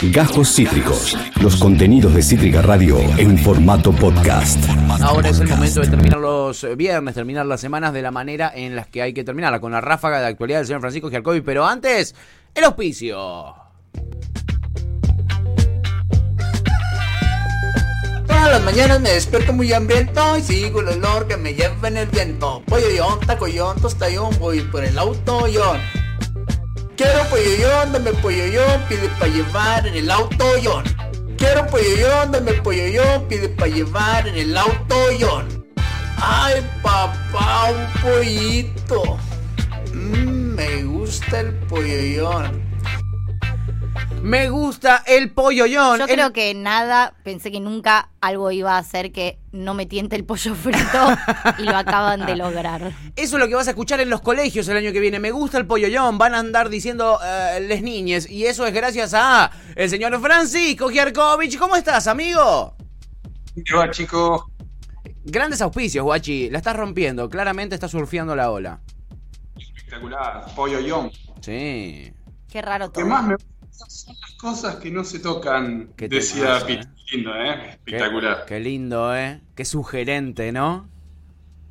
Gajos Cítricos. Los contenidos de Cítrica Radio en formato podcast. Ahora es el momento de terminar los viernes, terminar las semanas de la manera en las que hay que terminarla, con la ráfaga de actualidad del señor Francisco Giarcovi. Pero antes, el auspicio. Todas las mañanas me despierto muy hambriento y sigo el olor que me lleva en el viento. Pollo yon, tacoyón, tostayón, voy por el auto yon. Quiero pollo yon, dame pollo yon, pide pa' llevar en el auto yon. Quiero pollo yon, dame pollo yon, pide pa' llevar en el auto yon. Ay papá, un pollito. Mmm, me gusta el pollo yon. Me gusta el polloyón. Yo El- creo que nada, pensé que nunca algo iba a hacer que no me tiente el pollo frito y lo acaban de lograr. Eso es lo que vas a escuchar en los colegios el año que viene. Me gusta el polloyón. Van a andar diciendo eh, les niñes. Y eso es gracias a el señor Francisco Giarkovich. ¿Cómo estás, amigo? ¿Qué va, chicos? Grandes auspicios, guachi. La estás rompiendo. Claramente estás surfeando la ola. Espectacular. Pollo Young. Sí. Qué raro todo. más me gusta son las cosas que no se tocan, Qué decía Pete. eh. Lindo, ¿eh? Espectacular. qué lindo, ¿eh? Qué sugerente, ¿no?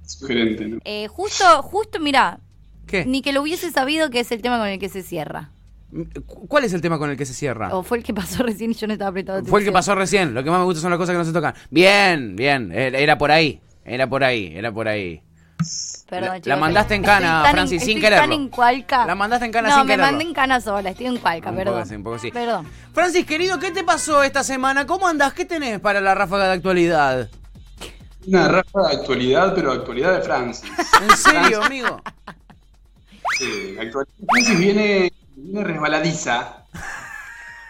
Sugerente, ¿no? Eh, justo, justo, mira, ¿Qué? ni que lo hubiese sabido que es el tema con el que se cierra. Cu- ¿Cuál es el tema con el que se cierra? O fue el que pasó recién y yo no estaba apretado. Fue el que pasó recién. Lo que más me gusta son las cosas que no se tocan. Bien, bien. Era por ahí. Era por ahí. Era por ahí. Perdón, La- chicos, la mandaste en estoy cana, Francis, sin estoy quererlo. tan en cualca. La mandaste en cana no, sin me quererlo. mandé en cana sola, estoy en cualca, Un perdón. poco así, un poco así. Perdón. Francis, querido, ¿qué te pasó esta semana? ¿Cómo andás? ¿Qué tenés para la ráfaga de actualidad? Una rafa de actualidad, pero actualidad de Francis. ¿En serio, amigo? Sí, la actualidad de Francis viene, viene resbaladiza.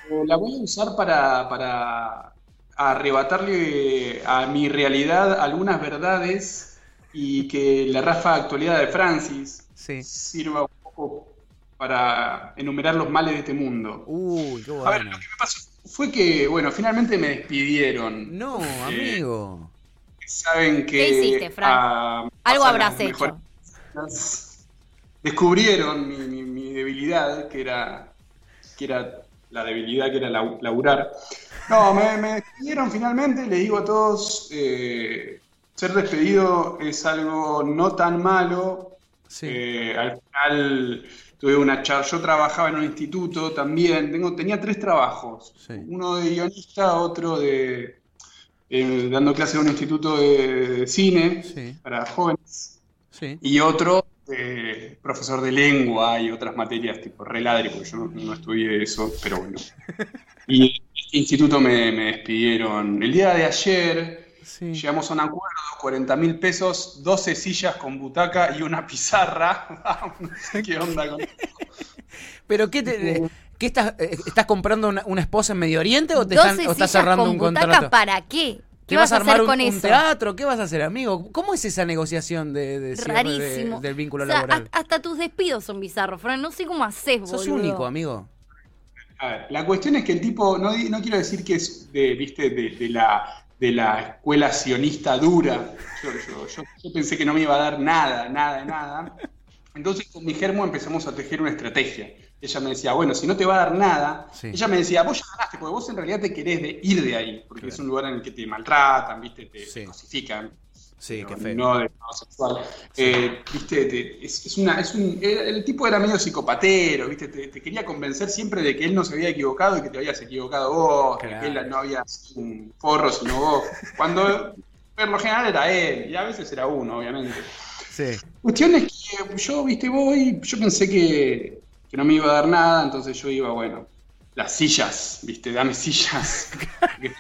Eh, La voy a usar para, para arrebatarle a mi realidad algunas verdades y que la rafa actualidad de Francis Sí. sirva un poco para enumerar los males de este mundo. Uy, qué A ver, bueno. lo que me pasó fue que, bueno, finalmente me despidieron. No, amigo. Saben que. ¿Qué hiciste, Fran? ah, Algo habrás hecho. Descubrieron mi, mi- mi debilidad, que era, que era la debilidad que era laburar. No, me, me despidieron finalmente, les digo a todos, eh, ser despedido es algo no tan malo, Sí. eh, al final tuve una charla, yo trabajaba en un instituto también, tengo, tenía tres trabajos, Sí. uno de guionista, otro de eh, dando clases en un instituto de, de cine Sí. para jóvenes y otro de profesor de lengua y otras materias tipo reladri, porque yo no, no estudié eso, pero bueno. Y en este instituto me, me despidieron el día de ayer. Sí. Llegamos a un acuerdo, 40 mil pesos, 12 sillas con butaca y una pizarra. qué onda con ¿Pero qué te.? ¿Qué estás, eh, estás comprando una, una esposa en Medio Oriente o te 12 están, o estás cerrando con un butaca, contrato? ¿Para qué? ¿Qué ¿Te vas a armar hacer un, con un eso? teatro? ¿Qué vas a hacer, amigo? ¿Cómo es esa negociación de, de cierre de- Rarísimo. del vínculo O sea, laboral? hasta, hasta tus despidos son bizarros, Fran. No sé cómo haces, boludo. Sos único, amigo. A ver, la cuestión es que el tipo, no, no quiero decir que es de, viste, de, de la, de la escuela sionista dura. Yo, yo- yo- yo pensé que no me iba a dar nada, nada, nada. Entonces con mi germo empezamos a tejer una estrategia. Ella me decía, bueno, si no te va a dar nada, Sí. ella me decía, vos ya ganaste, porque vos en realidad te querés de ir de ahí, porque es un lugar en el que te maltratan, viste, te, Sí. cosifican. Sí, qué feo. No de. Eh, viste, te- es, es una, es un, el tipo era medio psicopatero, viste, te, te quería convencer siempre de que él no se había equivocado y que te habías equivocado vos, Claro. que él no había sido un forro sino vos. Cuando por lo general era él, y a veces era uno, obviamente. Sí. Cuestión es que yo, viste, voy, yo pensé que, que no me iba a dar nada, entonces yo iba, bueno, las sillas, viste, dame sillas. Porque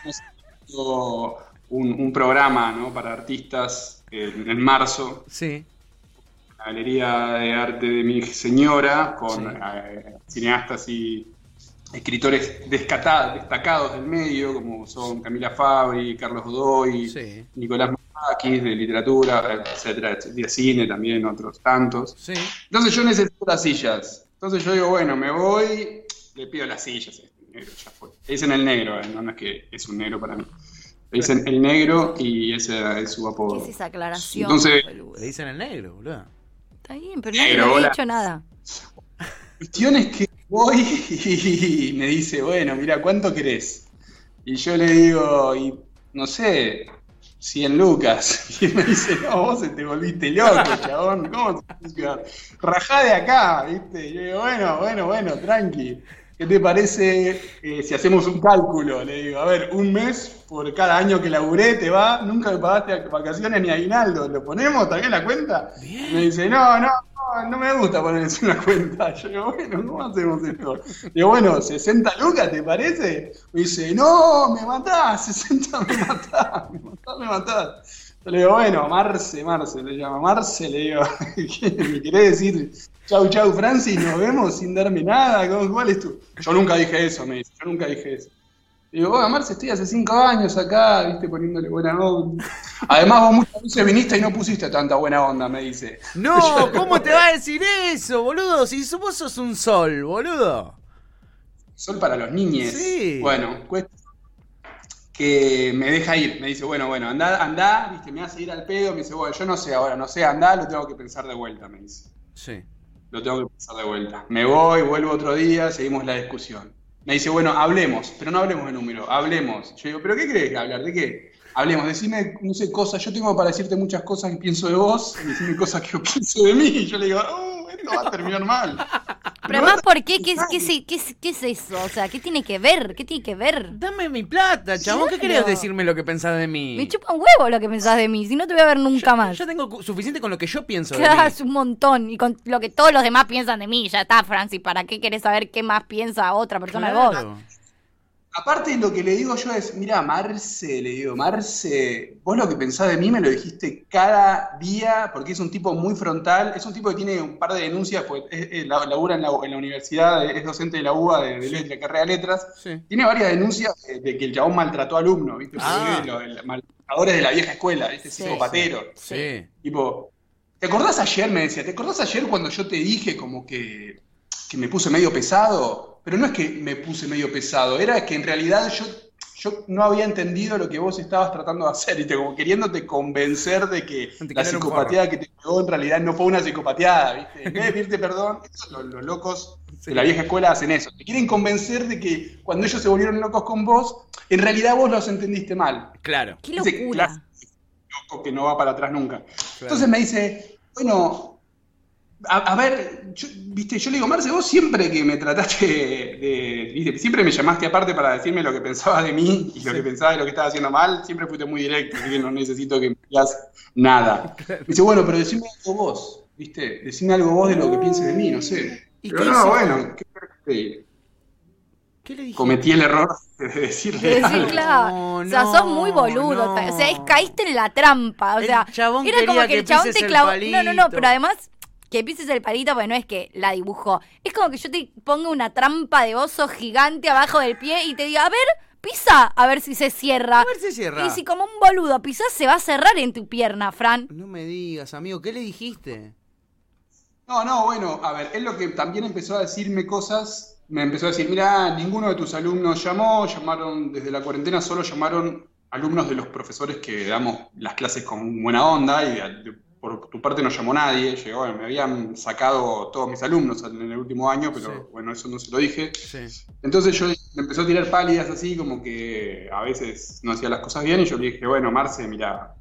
un, un programa, ¿no? Para artistas en, en marzo, Sí. la Galería de Arte de mi señora, con Sí. eh, cineastas y escritores destacados del medio, como son Camila Fabri, Carlos Godoy, Sí. Nicolás Maquis, de literatura, etcétera, etcétera, de cine también, otros tantos. Sí. Entonces yo necesito las sillas. Entonces yo digo, bueno, me voy, le pido las sillas. este negro, ya fue. Le dicen el negro, eh, no, no es que es un negro para mí. Le dicen el negro y ese es su ¿Qué apodo. es esa aclaración? Entonces-? Le dicen el negro, boludo. Está bien, pero nadie había hola. dicho nada. cuestión es que voy y me dice, bueno, mira, ¿cuánto querés? Y yo le digo, y no sé, 100 lucas. Y me dice, no, vos te volviste loco, chabón. ¿Cómo te Rajá de acá, ¿viste? Y yo digo, bueno, bueno, bueno, tranqui. ¿Qué te parece eh, si hacemos un cálculo? Le digo, a ver, un mes por cada año que laburé te va, nunca me pagaste vacaciones ni aguinaldo, ¿lo ponemos también la cuenta? Me dice, no, no, no, no me gusta ponerse una cuenta. Yo digo, bueno, ¿cómo hacemos esto? Digo, bueno, 60 lucas, ¿te parece? Me dice, no, me matás, 60 me matás, me matás, me matás. Yo le digo, bueno, Marce, Marce, le llama Marce, le digo, ¿qué me querés decir? Chau, chau, Francis, nos vemos sin darme nada. ¿Cuál es tu? Yo nunca dije eso, me dice, yo nunca dije eso. Digo, oh, Marce, estoy hace cinco años acá, viste, poniéndole buena onda. Además, vos muchas veces viniste y no pusiste tanta buena onda, me dice. No, ¿cómo te va a decir eso, boludo? Si vos sos un sol, boludo. Sol para los niños. Sí. Bueno, cuesta que me deja ir. Me dice, bueno, bueno, anda, anda, viste, me hace ir al pedo. Me dice, bueno, yo no sé ahora, no sé, anda, lo tengo que pensar de vuelta, me dice. Sí. Lo tengo que pensar de vuelta. Me voy, vuelvo otro día, seguimos la discusión. Me dice, bueno, hablemos, pero no hablemos de número, hablemos. Yo digo, ¿pero qué crees hablar? ¿De qué? Hablemos, decime, no sé, cosas. Yo tengo para decirte muchas cosas que pienso de vos, y decime cosas que pienso de mí. Y yo le digo, oh, esto va a terminar mal. Pero además, ¿por qué? ¿Qué, qué, qué, qué, qué es eso? O sea, ¿qué tiene que ver? ¿Qué tiene que ver? Dame mi plata, chabón. ¿Qué Claro. querés decirme lo que pensás de mí? Me chupa un huevo lo que pensás de mí, si no te voy a ver nunca más. Yo tengo suficiente con lo que yo pienso de Claro, mí. es un montón. Y con lo que todos los demás piensan de mí. Ya está, Francis. ¿Para qué querés saber qué más piensa otra persona de vos? Aparte lo que le digo yo es, mira, Marce, le digo, Marce, vos lo que pensás de mí me lo dijiste cada día, porque es un tipo muy frontal, es un tipo que tiene un par de denuncias, pues es- es- la- labura en la, en la universidad, es docente de la UBA, de, de, de la carrera de letras, Sí. tiene varias denuncias de, de que el chabón maltrató a alumnos, ¿viste? Ah. los los maltratadores de la vieja escuela, ¿viste? Sí. Psicopatero. Sí. Tipo, ¿te acordás ayer? Me decía, ¿te acordás ayer cuando yo te dije como que, que me puse medio pesado? Pero no es que me puse medio pesado, era que en realidad yo, yo no había entendido lo que vos estabas tratando de hacer, y como queriéndote convencer de que Te la psicopateada que te pegó en realidad no fue una psicopateada, ¿viste? En vez de pedirte perdón, eso, los, los locos Sí. de la vieja escuela hacen eso. Te quieren convencer de que cuando ellos se volvieron locos con vos, en realidad vos los entendiste mal. Claro. ¡Qué Ese locura! loco que no va para atrás nunca. Entonces me dice, bueno, a, a ver, yo, viste, yo le digo, Marce, vos siempre que me trataste de, viste, siempre me llamaste aparte para decirme lo que pensabas de mí y lo que pensabas de lo que estaba haciendo mal, siempre fuiste muy directo, así que no necesito que me digas nada. Me dice, bueno, pero decime algo vos, viste, decime algo vos de lo que pienses de mí, no sé. ¿Y Pero qué no, hizo? bueno, ¿qué? ¿Qué le dije? cometí el error de decirle De decir, algo. claro. No, o sea, sos muy no, boludo. no. O sea, caíste en la trampa. O sea, era como que el chabón te clavó. No, no, no, pero además. Que pises el palito, porque no es que la dibujó. Es como que yo te ponga una trampa de oso gigante abajo del pie y te diga, a ver, pisa, a ver si se cierra. A ver si cierra. Y si como un boludo pisás, se va a cerrar en tu pierna, Fran. No me digas, amigo, ¿qué le dijiste? No, no, bueno, a ver, él lo que también empezó a decirme cosas, me empezó a decir, mira, ninguno de tus alumnos llamó, llamaron, desde la cuarentena solo llamaron alumnos de los profesores que damos las clases con buena onda y de- de- por tu parte no llamó nadie, llegó, me habían sacado todos mis alumnos en el último año, pero Sí. bueno, eso no se lo dije. Sí. Entonces yo me empezó a tirar pálidas así, como que a veces no hacía las cosas bien, y yo le dije, bueno, Marce, mira,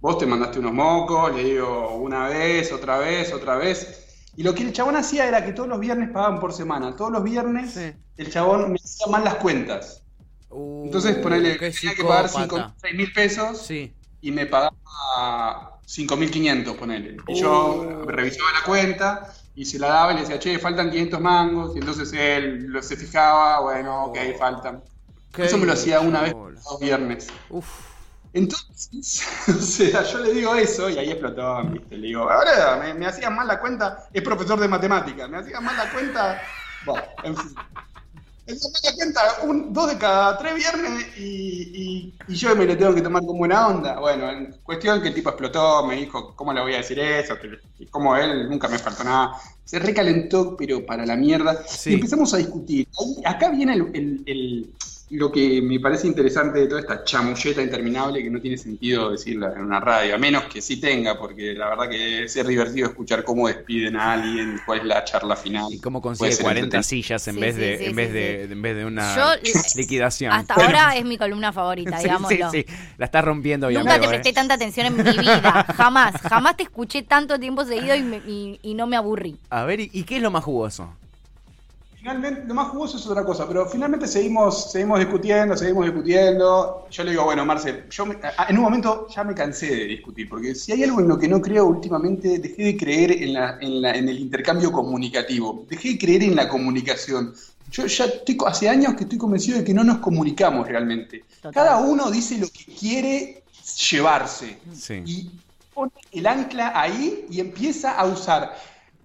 vos te mandaste unos mocos, le digo una vez, otra vez, otra vez. Y lo que el chabón hacía era que todos los viernes pagaban por semana. Todos los viernes Sí. el chabón me hacía mal las cuentas. Uh, Entonces ponele, tenía que pagar psicópata. 6 mil pesos Sí. y me pagaba 5.500, ponele. Y yo Uh. revisaba la cuenta y se la daba y le decía, che, faltan 500 mangos. Y entonces él lo- se fijaba, bueno, ok, faltan. Qué Eso me lo hacía una vez los viernes. Uf. Entonces, o sea, yo le digo eso y ahí explotó, ¿viste? Le digo, ahora me, me hacían mal la cuenta, es profesor de matemáticas, me hacían mal la cuenta, bueno, en fin. Cuenta un, dos de cada tres viernes y, y- y yo me lo tengo que tomar con buena onda. Bueno, en cuestión que el tipo explotó, me dijo, ¿cómo le voy a decir eso? Que como él nunca me faltó nada. Se recalentó, pero para la mierda. Sí. Y empezamos a discutir. Ahí- acá viene el, el- el- lo que me parece interesante de toda esta chamulleta interminable que no tiene sentido decirla en una radio, a menos que sí tenga, porque la verdad que es divertido escuchar cómo despiden a alguien, cuál es la charla final. Y cómo consigue ser 40 entretenido. sillas en Sí, vez sí, de sí, en vez sí, de en vez de una Yo, liquidación. Hasta ahora es mi columna favorita, Sí, digámoslo. sí, sí. La estás rompiendo bien. Nunca te ¿eh? presté tanta atención en mi vida, jamás, jamás te escuché tanto tiempo seguido y, me- y- y no me aburrí. A ver, ¿y, y qué es lo más jugoso? Finalmente, lo más jugoso es otra cosa, pero finalmente seguimos, seguimos discutiendo, seguimos discutiendo. Yo le digo, bueno, Marce, yo me- a- en un momento ya me cansé de discutir, porque si hay algo en lo que no creo últimamente, dejé de creer en, la, en, la- en el intercambio comunicativo, dejé de creer en la comunicación. Yo ya estoy, hace años que estoy convencido de que no nos comunicamos realmente. Total. Cada uno dice lo que quiere llevarse Sí. y pone el ancla ahí y empieza a usar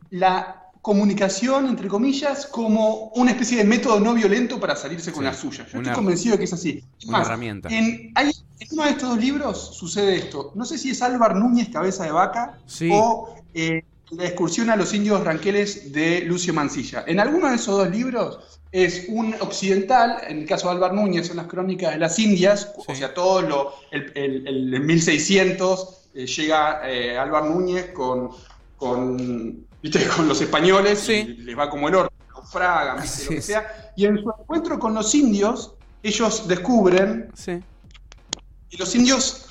la comunicación, entre comillas, como una especie de método no violento para salirse con Sí, la suya. Yo una- estoy convencido de que es así. Es una más, herramienta. En, hay- en uno de estos dos libros sucede esto. No sé si es Álvar Núñez, Cabeza de Vaca, Sí. o eh, La excursión a los indios ranqueles de Lucio Mancilla. En alguno de esos dos libros es un occidental, en el caso de Álvar Núñez son las crónicas de las Indias, o sea, todo lo, el, el- el- en 1600 eh, llega eh, Álvar Núñez con, con, ¿viste? con los españoles Sí. les va como el orto, naufragan, ¿viste? lo que sea, y en su encuentro con los indios, ellos descubren Sí. y los indios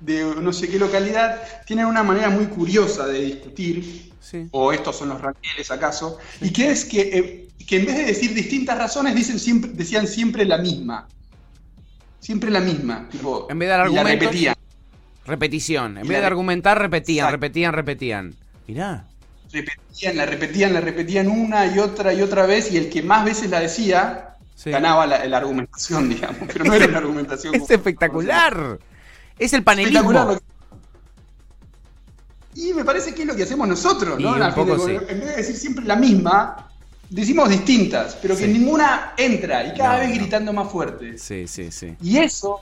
de no sé qué localidad tienen una manera muy curiosa de discutir, Sí. o estos son los ranqueles acaso, y que es que, eh, que en vez de decir distintas razones, dicen siempre, decían siempre la misma. Siempre la misma. Tipo, En vez de dar y la argumentos, repetían. Repetición. En vez de argumentar, repetían, Exacto. repetían, repetían. Mirá. Repetían, la repetían, la repetían una y otra y otra vez, y el que más veces la decía, Sí. ganaba la, la argumentación, digamos. Pero no era una argumentación. Es como- espectacular. Es el panelismo. espectacular lo que- Y me parece que es lo que hacemos nosotros, ¿no? de cuentas, sí. En vez de decir siempre la misma, decimos distintas, pero que Sí. ninguna entra y cada No, vez no. gritando más fuerte. Sí, sí, sí. Y eso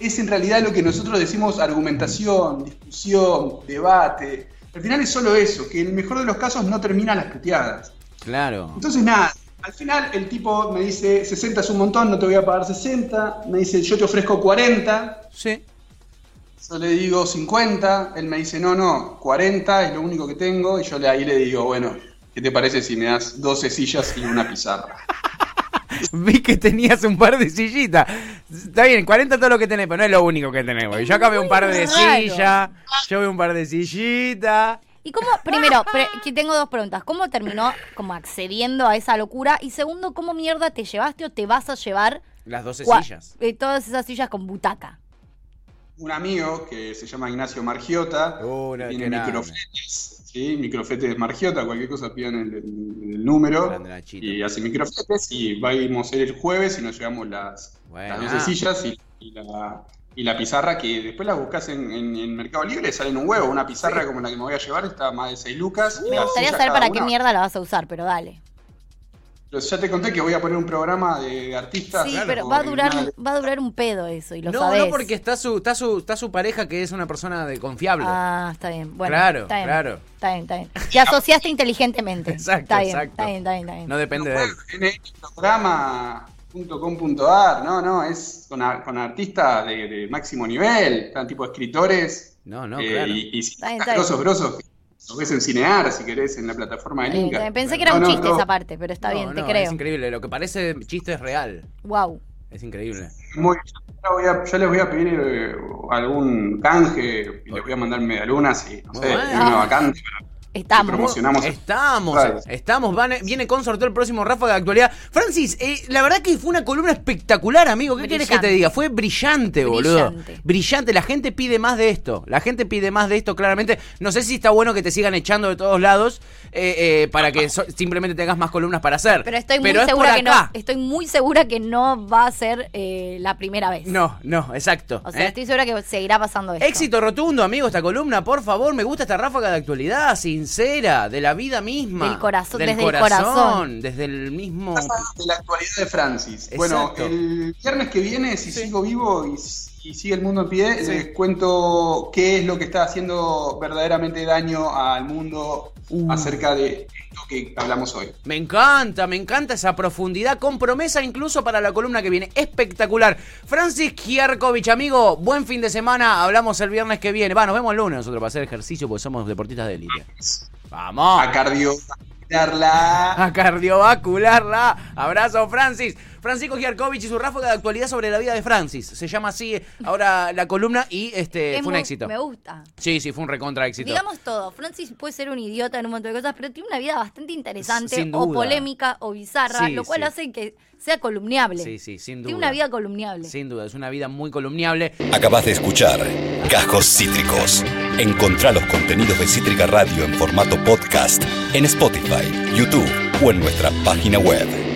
es en realidad lo que nosotros decimos argumentación, discusión, debate. Al final es solo eso, que en el mejor de los casos no terminan las puteadas. Claro. Entonces nada, al final el tipo me dice 60 es un montón, no te voy a pagar 60, me dice yo te ofrezco 40, Sí. yo le digo 50, él me dice, no, no, 40 es lo único que tengo, y yo le, ahí le digo, bueno, ¿qué te parece si me das 12 sillas y una pizarra? Vi que tenías un par de sillitas. Está bien, 40 todo lo que tenés, pero no es lo único que tenemos. Yo acá veo un par de sillas, yo veo un par de sillitas. ¿Y cómo, primero, pre- que tengo dos preguntas. ¿Cómo terminó como accediendo a esa locura? Y segundo, ¿cómo mierda te llevaste o te vas a llevar Las 12 cua- sillas. eh, todas esas sillas con butaca? Un amigo que se llama Ignacio Margiota, que tiene microfletes, ¿sí? microfletes Margiota, cualquier cosa pidan el, el- el número, y hace microfletes, y vamos a ir el jueves y nos llevamos las, Bueno. las 12 sillas y, y la, y la pizarra, que después la buscas en, en- en Mercado Libre, salen un huevo, una pizarra como la que me voy a llevar, está más de 6 lucas. Me las gustaría saber para qué mierda la vas a usar, pero dale. Ya te conté que voy a poner un programa de, de artistas. Sí, claro, pero va a en durar, una- va a durar un pedo eso, y lo no, sabés. no, porque está su, está su, está su pareja que es una persona de confiable. Ah, está bien. Bueno, Claro, está bien, claro. Está bien, está bien. Te asociaste inteligentemente. Exacto, está bien, exacto. Está bien, está bien, está bien. No depende de él. programa.com.ar, no, no, es con, a- con artistas de, de máximo nivel, están tipo escritores No, no, eh, claro. y, y Está bien, está grosos, grosos, los ves en Cinear, si querés, en la plataforma de bien. Pensé que era un No, chiste no, esa parte, pero está No, bien, te no, creo. Es increíble. Lo que parece chiste es real. Wow. Es increíble. muy- yo, voy a- yo les voy a pedir eh, algún canje y les voy a mandar medialunas y no sé, una vacante para Estamos. promocionamos. Estamos, Claro. estamos, van- viene con sorteo el próximo Ráfaga de actualidad. Francis, eh, la verdad que fue una columna espectacular, amigo. ¿Qué quieres que te diga? Fue brillante, boludo. Brillante. Brillante. La gente pide más de esto. La gente pide más de esto, claramente. No sé si está bueno que te sigan echando de todos lados eh, eh, para que so- simplemente tengas más columnas para hacer. Pero estoy muy segura que no. Estoy muy segura que no va a ser eh, la primera vez. No, no, exacto. O sea, ¿eh? estoy segura que seguirá pasando esto. Éxito rotundo, amigo, esta columna, por favor. Me gusta esta ráfaga de actualidad, sincera, de la vida misma. Del corazón- del desde el corazón. Desde el mismo. de la actualidad de Francis. Bueno, Exacto. el viernes que viene, si sigo vivo y, y sigue el mundo en pie, Sí. les cuento qué es lo que está haciendo verdaderamente daño al mundo Uh. acerca de esto que hablamos hoy. Me encanta, me encanta esa profundidad con promesa incluso para la columna que viene. Espectacular. Francis Kierkovich, amigo, buen fin de semana. Hablamos el viernes que viene. Va, nos vemos el lunes nosotros para hacer ejercicio porque somos deportistas de élite. Vamos. A cardio, darla. A cardiovascularla. Abrazo, Francis. Francisco Giarkovich y su ráfaga de actualidad sobre la vida de Francis. Se llama así ahora la columna y este Es fue un muy- éxito. Me gusta. Sí, sí, fue un recontra éxito. Digamos todo, Francis puede ser un idiota en un montón de cosas, pero tiene una vida bastante interesante, Sin o polémica, o bizarra, Sí, lo cual sí. hace que sea columniable. Sí, sí, sin duda. Tiene una vida columniable. Sin duda, es una vida muy columniable. Acabas de escuchar Cajos Cítricos. Encontrá los contenidos de Cítrica Radio en formato podcast en Spotify, YouTube o en nuestra página web.